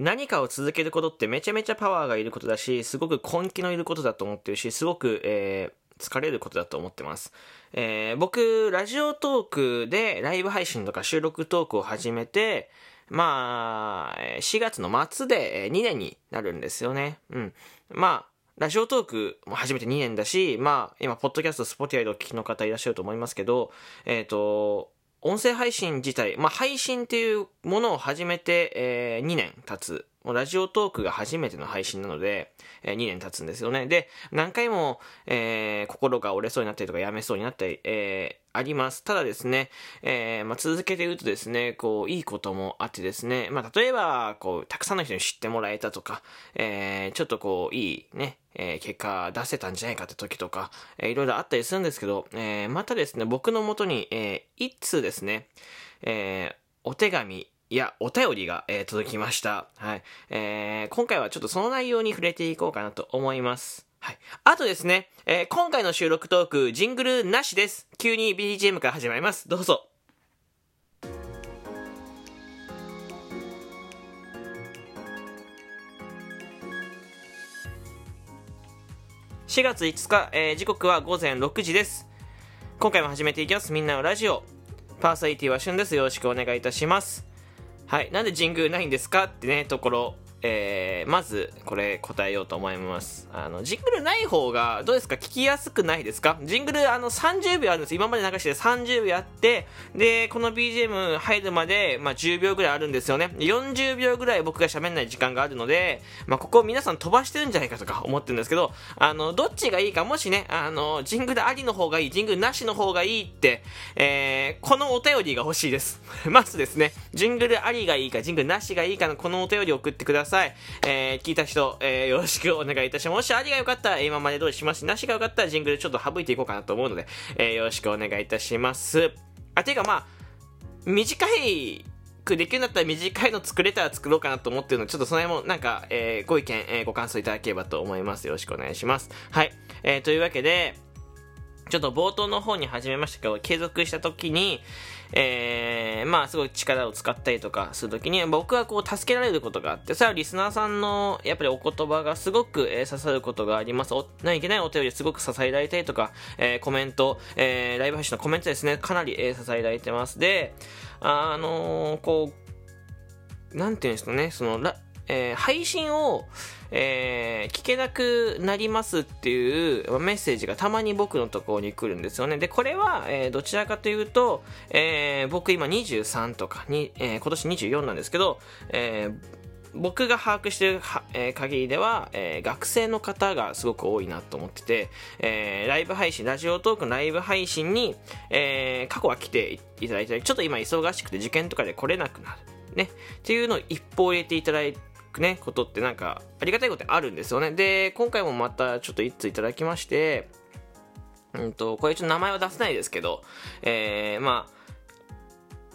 何かを続けることってめちゃめちゃパワーがいることだし、すごく根気のいることだと思ってるし、すごく、えー、疲れることだと思ってます。えー、僕、ラジオトークでライブ配信とか収録トークを始めて、まあ、4月の末で2年になるんですよね。うん。まあ、ラジオトークも始めて2年だし、まあ、今、ポッドキャスト、スポティアイでお聞きの方いらっしゃると思いますけど、えっ、ー、と、音声配信自体、まあ、配信っていうものを始めて、えー、2年経つ。もうラジオトークが初めての配信なので、えー、2年経つんですよね。で、何回も、えー、心が折れそうになったりとか、やめそうになったり、えー、あります。ただですね、えー、まあ、続けて言うとですね、こう、いいこともあってですね、まあ、例えば、こう、たくさんの人に知ってもらえたとか、えー、ちょっとこう、いいね、えー、結果出せたんじゃないかって時とか、えー、いろいろあったりするんですけど、えー、またですね、僕のもとに、えー、一通ですね、えー、お手紙、いや、お便りが、えー、届きました。はい。えー、今回はちょっとその内容に触れていこうかなと思います。はい。あとですね、えー、今回の収録トーク、ジングルなしです。急に BGM から始まります。どうぞ。4月5日、えー、時刻は午前6時です。今回も始めていきます。みんなのラジオ。パーソナリティはしゅんです。よろしくお願いいたします。はい。なんで神宮ないんですかってね、ところえー、まず、これ答えようと思います。あの、ジングルない方が、どうですか？聞きやすくないですか？ジングル、あの、30秒あるんです。今まで流して30秒あって、で、この BGM 入るまで、まあ、10秒ぐらいあるんですよね。40秒ぐらい僕が喋んない時間があるので、まあ、ここ皆さん飛ばしてるんじゃないかとか思ってるんですけど、あの、どっちがいいか、もしね、あの、ジングルありの方がいい、ジングルなしの方がいいって、えー、このお便りが欲しいです。まずですね、ジングルありがいいか、ジングルなしがいいかのこのお便りを送ってください。さい。えー、聞いた人、えー、よろしくお願いいたします。もしありが良かったら、今まで通りしますし、なしが良かったらジングルちょっと省いていこうかなと思うので、えー、よろしくお願いいたします。あ、ていうかまあ、短いくできるんだったら短いの作れたら作ろうかなと思ってるので、ちょっとその辺もなんか、えー、ご意見、えー、ご感想いただければと思います。よろしくお願いします。はい。えー、というわけで、ちょっと冒頭の方に始めましたけど、継続した時に、えー、まあ、すごい力を使ったりとかするときに、僕はこう、助けられることがあって、それはリスナーさんの、やっぱりお言葉がすごく、えー、刺さることがあります。お、何気ないお便りすごく支えられたりとか、えー、コメント、えー、ライブ配信のコメントですね、かなり、えー、支えられてます。で、あのー、こう、なんていうんですかね、その、えー、配信を、えー、聞けなくなりますっていうメッセージがたまに僕のところに来るんですよね。で、これは、えー、どちらかというと、え、僕今23とかに、え、今年24なんですけど、え、僕が把握してる、限りでは、えー、学生の方がすごく多いなと思ってて、えー、ライブ配信、ラジオトークのライブ配信に、え、過去は来ていただいたり、ちょっと今忙しくて受験とかで来れなくなる。ね。っていうのを一報入れていただいて、ね、ことってなんか、ありがたいことあるんですよね。で、今回もまたちょっと一通いただきまして、うんと、これちょっと名前は出せないですけど、えー、まあ、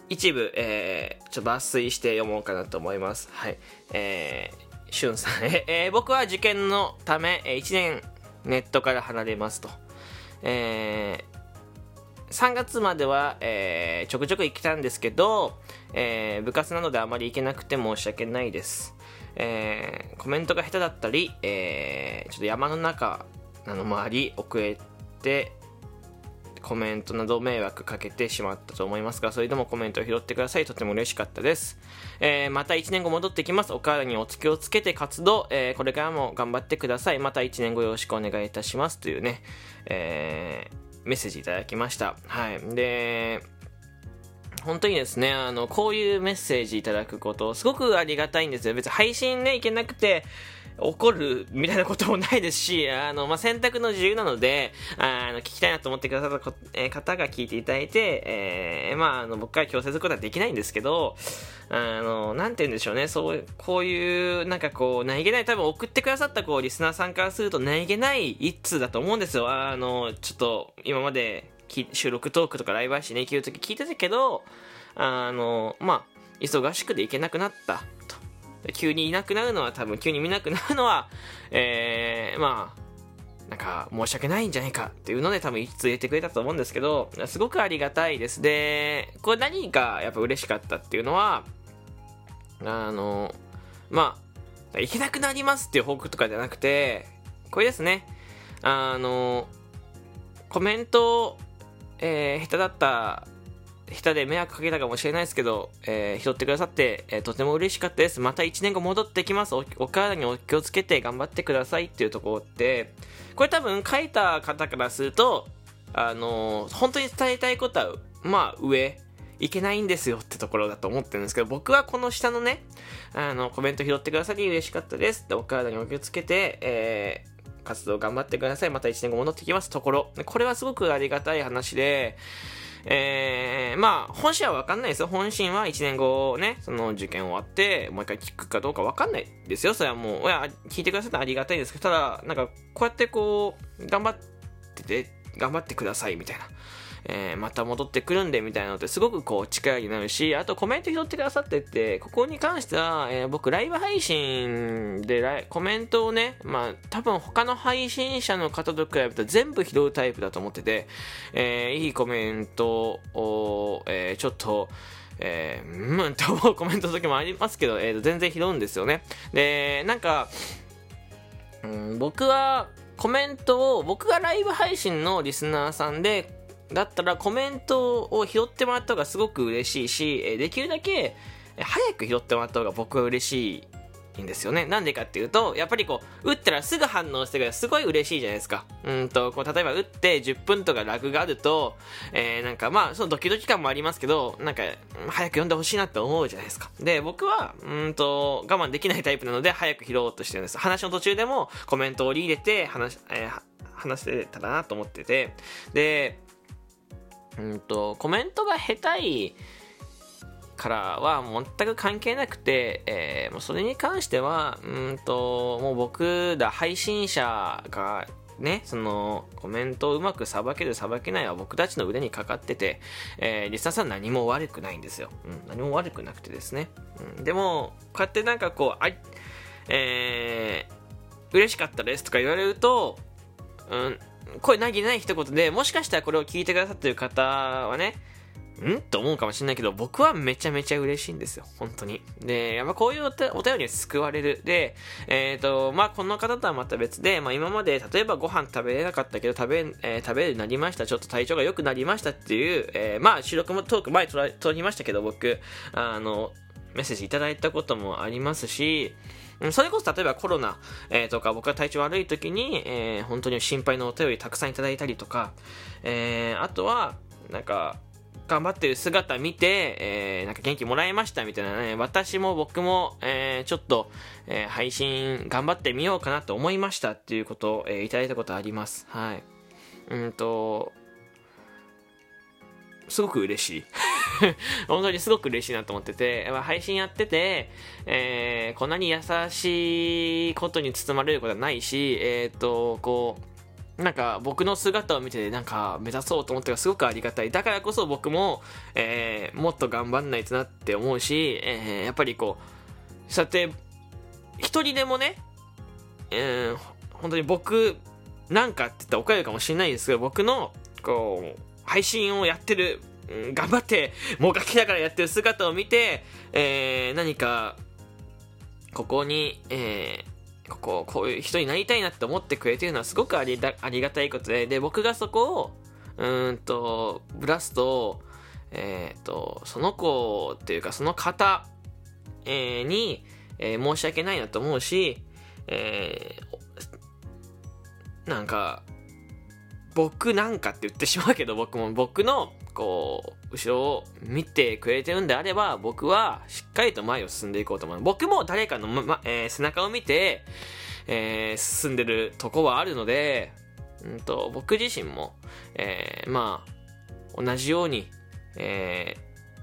一部、えー、ちょっと抜粋して読もうかなと思います。はい。えー、しゅんさん、えー、僕は受験のため、え1年ネットから離れますと。えー、3月までは、えー、ちょくちょく行きたんですけど、えー、部活なのであまり行けなくて申し訳ないです。えー、コメントが下手だったり、えー、ちょっと山の中なのもあり遅れてコメントなど迷惑かけてしまったと思いますが、それでもコメントを拾ってください。とても嬉しかったです。えー、また1年後戻ってきます。お体にお気をつけて活動、えー、これからも頑張ってください。また1年後よろしくお願いいたします。というね、えー、メッセージいただきました。はい。で、本当にですね、あの、こういうメッセージいただくこと、すごくありがたいんですよ。別に配信ね、いけなくて、怒るみたいなこともないですし、あの、まあ、選択の自由なので、あの、聞きたいなと思ってくださったえー、方が聞いていただいて、えー、まあ、あの、僕から強制することはできないんですけど、あの、なんて言うんでしょうね、そう、こういう、なんかこう、何気ない、多分送ってくださったこう、リスナーさんからすると何気ない一通だと思うんですよ。あの、ちょっと、今まで、収録トークとかライブ配信できるとき聞いてたけど、あの、まあ、忙しくて行けなくなったと。急にいなくなるのは多分急に見なくなるのは、えー、まあ、なんか申し訳ないんじゃないかっていうので多分一通入れてくれたと思うんですけど、すごくありがたいです。で、これ何かやっぱ嬉しかったっていうのは、あの、まあ、行けなくなりますっていう報告とかじゃなくて、これですね。あの、コメント、えー、下手だった下手で迷惑かけたかもしれないですけど、えー、拾ってくださって、えー、とても嬉しかったです。また1年後戻ってきますお。お体にお気をつけて頑張ってくださいっていうところって、これ多分書いた方からすると、あのー、本当に伝えたいことは、まあ上、いけないんですよってところだと思ってるんですけど、僕はこの下のね、あの、コメント拾ってくださり嬉しかったですってお体にお気をつけて、えー、活動頑張ってください。また1年後戻ってきます。ところ。これはすごくありがたい話で、えー、まあ、本心はわかんないですよ。本心は1年後ね、その受験終わって、もう一回聞くかどうかわかんないですよ。それはもう、いや、聞いてくださったらありがたいですけど、ただ、なんか、こうやってこう、頑張ってて、頑張ってくださいみたいな。えー、また戻ってくるんでみたいなのってすごくこう力になるし、あとコメント拾ってくださってて、ここに関しては、えー、僕ライブ配信でライコメントをね、まあ多分他の配信者の方と比べると全部拾うタイプだと思ってて、えー、いいコメントを、えー、ちょっと、えー、うんと思うコメントの時もありますけど、えー、全然拾うんですよね。で、なんか、うん、僕はコメントを僕がライブ配信のリスナーさんでだったらコメントを拾ってもらった方がすごく嬉しいし、できるだけ早く拾ってもらった方が僕は嬉しいんですよね。なんでかっていうと、やっぱりこう、打ったらすぐ反応してくれるすごい嬉しいじゃないですか。うんと、こう、例えば打って10分とかラグがあると、えー、なんかまあ、そのドキドキ感もありますけど、なんか、早く読んでほしいなって思うじゃないですか。で、僕は、うんと、我慢できないタイプなので、早く拾おうとしてるんです。話の途中でもコメントを入れて、話、えー、話せたらなと思ってて、で、うんと、コメントが下手いからは全く関係なくて、えー、もうそれに関しては、うんと、もう僕だ、配信者が、ね、そのコメントをうまくさばけるさばけないは僕たちの腕にかかってて、えー、リスナーさん何も悪くないんですよ。うん、何も悪くなくてですね。うん、でも、こうやってなんかこう、あえー、嬉しかったですとか言われると、うん、声なぎない一言で、もしかしたらこれを聞いてくださってる方はね、ん？と思うかもしれないけど、僕はめちゃめちゃ嬉しいんですよ。本当に。で、やっぱこういうお便りに救われる。で、えっ、ー、と、まあ、この方とはまた別で、まあ、今まで、例えばご飯食べれなかったけど、食べ、えー、食べるようになりました。ちょっと体調が良くなりましたっていう、えー、まあ、収録もトーク前撮りましたけど、僕、あの、メッセージいただいたこともありますし、それこそ例えばコロナ、えー、とか僕が体調悪い時に、えー、本当に心配のお便りたくさんいただいたりとか、えー、あとは、なんか、頑張ってる姿見て、えー、なんか元気もらいましたみたいなね、私も僕も、えー、ちょっと、えー、配信頑張ってみようかなと思いましたっていうことを、えー、いただいたことあります。はい。うんと、すごく嬉しい。本当にすごく嬉しいなと思ってて、配信やってて、えー、こんなに優しいことに包まれることはないし、えっ、ー、と、こう、なんか僕の姿を見てなんか目指そうと思ってがすごくありがたい。だからこそ僕も、えー、もっと頑張んないとなって思うし、えー、やっぱりこう、そうやって、一人でもね、えー、本当に僕なんかって言ったら怒られるかもしれないですけど、僕の、こう、配信をやってる頑張って、もがきながらやってる姿を見て、えー、何か、ここに、えー、ここ、こういう人になりたいなって思ってくれてるのはすごくありありがたいことで、で、僕がそこを、うんと、ブラスと、えっ、ー、と、その子っていうか、その方、えー、に、えー、申し訳ないなと思うし、えー、なんか、僕なんかって言ってしまうけど、僕も僕のこう、後ろを見てくれてるんであれば、僕はしっかりと前を進んでいこうと思う。僕も誰かの、まえー、背中を見て、えー、進んでるとこはあるので、うんと、僕自身も、えー、まあ、同じように、え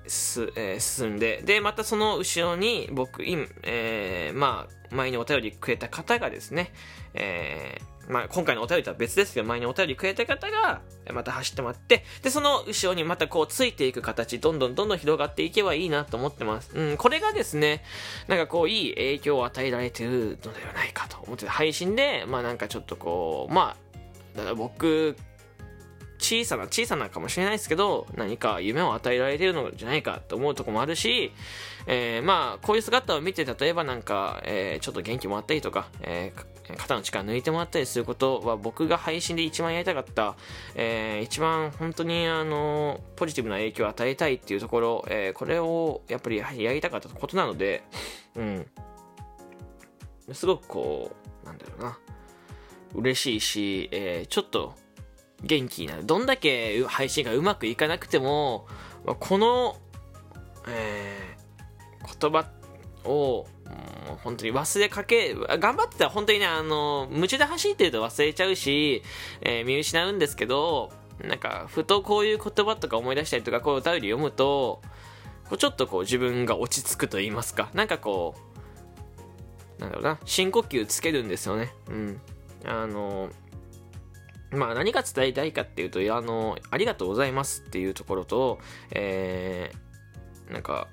ー、す、えー、進んで、で、またその後ろに僕、今、えー、まあ、前にお便りくれた方がですね、えー、まあ、今回のお便りとは別ですけど、前にお便りくれた方が、また走ってもらって、で、その後ろにまたこうついていく形、どんどんどんどん広がっていけばいいなと思ってます。うん、これがですね、なんかこう、いい影響を与えられてるのではないかと思って配信で、まあなんかちょっとこう、まあ、だから僕、小さな小さなかもしれないですけど何か夢を与えられてるのじゃないかと思うとこもあるし、えー、まあこういう姿を見て例えばなんか、えー、ちょっと元気もらったりとか、えー、肩の力抜いてもらったりすることは僕が配信で一番やりたかった、えー、一番本当にあのポジティブな影響を与えたいっていうところ、えー、これをやっぱりやりたかったことなので、うん、すごくこうなんだろうな。嬉しいし、えー、ちょっと元気になる。どんだけ配信がうまくいかなくても、この、えー、言葉を、もう本当に忘れかけ、頑張ってたら本当にね、あの、夢中で走ってると忘れちゃうし、えー、見失うんですけど、なんか、ふとこういう言葉とか思い出したりとか、こう歌うり読むと、こうちょっとこう自分が落ち着くと言いますか、なんかこう、なんだろうな、深呼吸つけるんですよね。うん。あの、まあ何が伝えたいかっていうと、あの、ありがとうございますっていうところと、えー、なんか、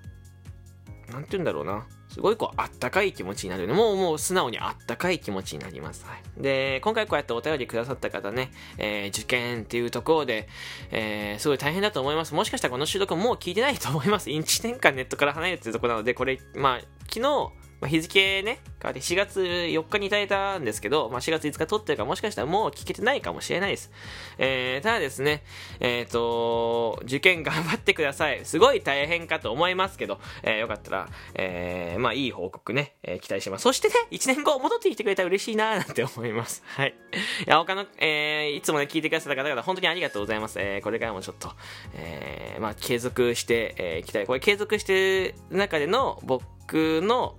なんて言うんだろうな。すごいこう、あったかい気持ちになるのも、もう素直にあったかい気持ちになります。はい。で、今回こうやってお便りくださった方ね、えー、受験っていうところで、えー、すごい大変だと思います。もしかしたらこの収録もう聞いてないと思います。1年間ネットから離れてるところなので、これ、まあ、昨日、まあ、日付ね、変わって4月4日にいただいたんですけど、まあ、4月5日撮ってるかもしかしたらもう聞けてないかもしれないです。えー、ただですね、えっ、ー、と、受験頑張ってください。すごい大変かと思いますけど、えー、よかったら、えー、まあいい報告ね、えー、期待します。そしてね、1年後戻ってきてくれたら嬉しいなーなんて思います。はい。いや、他の、えー、いつもね、聞いてくださった方々、本当にありがとうございます。えー、これからもちょっと、えー、まあ継続してい、えー、きたい。これ継続してる中での僕の、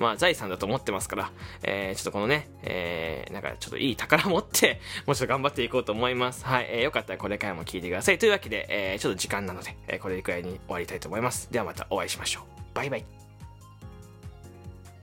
まあ財産だと思ってますから、えー、ちょっとこのね、えー、なんかちょっといい宝持って、もうちょっと頑張っていこうと思います。はい、えー、よかったらこれからも聞いてください。というわけで、えー、ちょっと時間なので、えー、これくらいに終わりたいと思います。ではまたお会いしましょう。バイバイ。